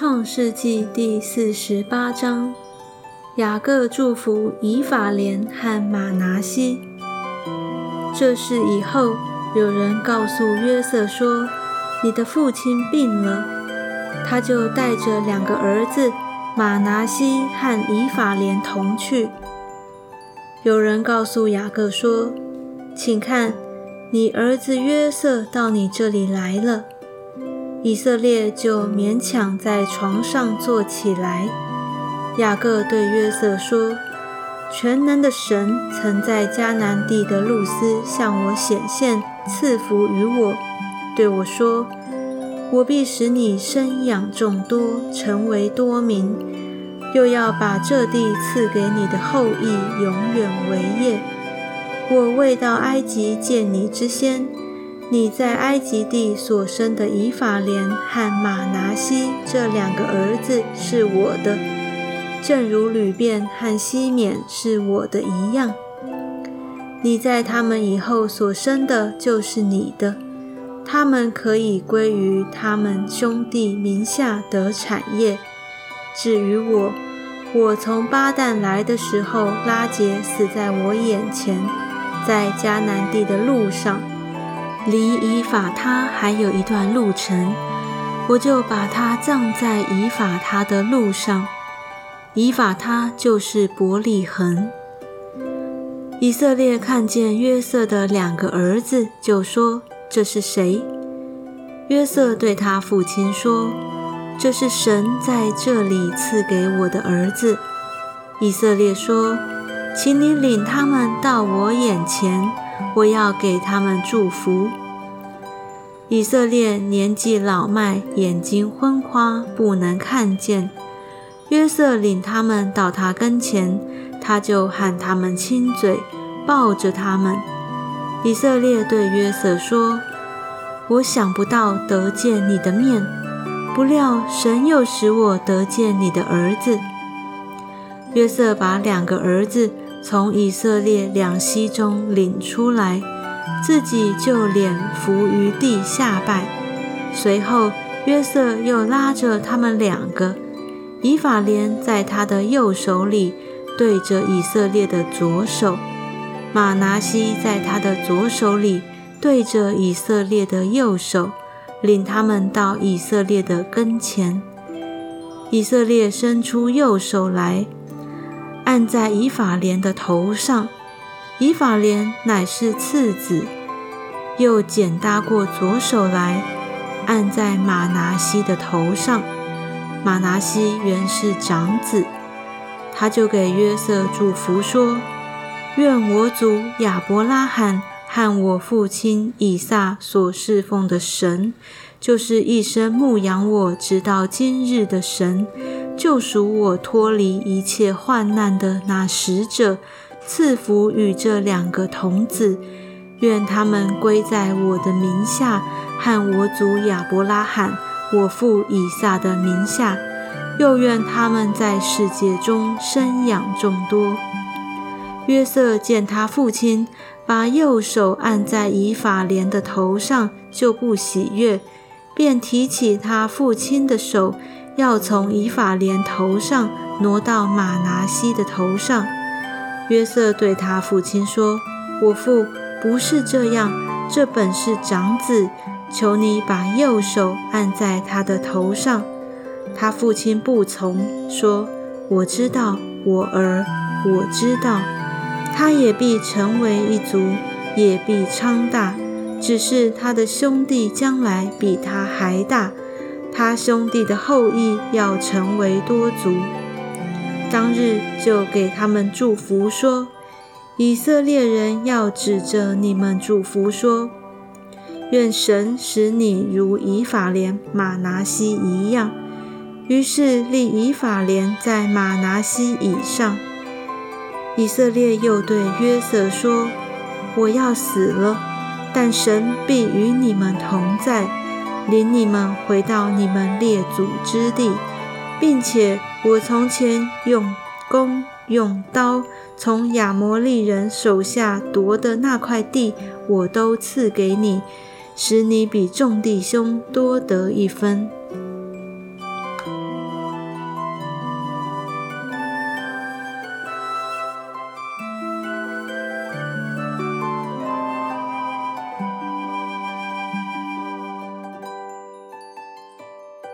创世纪第四十八章，雅各祝福以法莲和马拿西。这事以后，有人告诉约瑟说：“你的父亲病了。”他就带着两个儿子马拿西和以法莲同去。有人告诉雅各说：“请看，你儿子约瑟到你这里来了。”以色列就勉强在床上坐起来。雅各对约瑟说：“全能的神曾在迦南地的路斯向我显现，赐福于我，对我说：我必使你生养众多，成为多民，又要把这地赐给你的后裔，永远为业。我未到埃及见你之先。”你在埃及地所生的以法莲和马拿西这两个儿子是我的，正如吕便和西缅是我的一样。你在他们以后所生的就是你的，他们可以归于他们兄弟名下得产业。至于我，我从巴旦来的时候，拉结死在我眼前，在迦南地的路上。离以法他还有一段路程，我就把他葬在以法他的路上。以法他就是伯利恒。以色列看见约瑟的两个儿子，就说：“这是谁？”约瑟对他父亲说：“这是神在这里赐给我的儿子。”以色列说：“请你领他们到我眼前。”我要给他们祝福。以色列年纪老迈，眼睛昏花，不能看见。约瑟领他们到他跟前，他就喊他们亲嘴，抱着他们。以色列对约瑟说：“我想不到得见你的面，不料神又使我得见你的儿子。”约瑟把两个儿子。从以色列两栖中领出来，自己就脸伏于地下拜。随后，约瑟又拉着他们两个，以法莲在他的右手里对着以色列的左手，马拿西在他的左手里对着以色列的右手，领他们到以色列的跟前。以色列伸出右手来。按在以法莲的头上，以法莲乃是次子，又剪搭过左手来，按在马拿西的头上。马拿西原是长子，他就给约瑟祝福说：“愿我祖亚伯拉罕和我父亲以撒所侍奉的神，就是一生牧养我直到今日的神。”救赎我脱离一切患难的那使者，赐福与这两个童子，愿他们归在我的名下，和我祖亚伯拉罕、我父以撒的名下。又愿他们在世界中生养众多。约瑟见他父亲把右手按在以法莲的头上，就不喜悦，便提起他父亲的手。要从以法莲头上挪到马拿西的头上。约瑟对他父亲说：“我父不是这样，这本是长子，求你把右手按在他的头上。”他父亲不从，说：“我知道，我儿，我知道，他也必成为一族，也必昌大，只是他的兄弟将来比他还大。”他兄弟的后裔要成为多族，当日就给他们祝福说：“以色列人要指着你们祝福说，愿神使你如以法莲、马拿西一样。”于是立以法莲在马拿西以上。以色列又对约瑟说：“我要死了，但神必与你们同在。”领你们回到你们列祖之地，并且我从前用弓用刀从亚摩利人手下夺的那块地，我都赐给你，使你比众弟兄多得一分。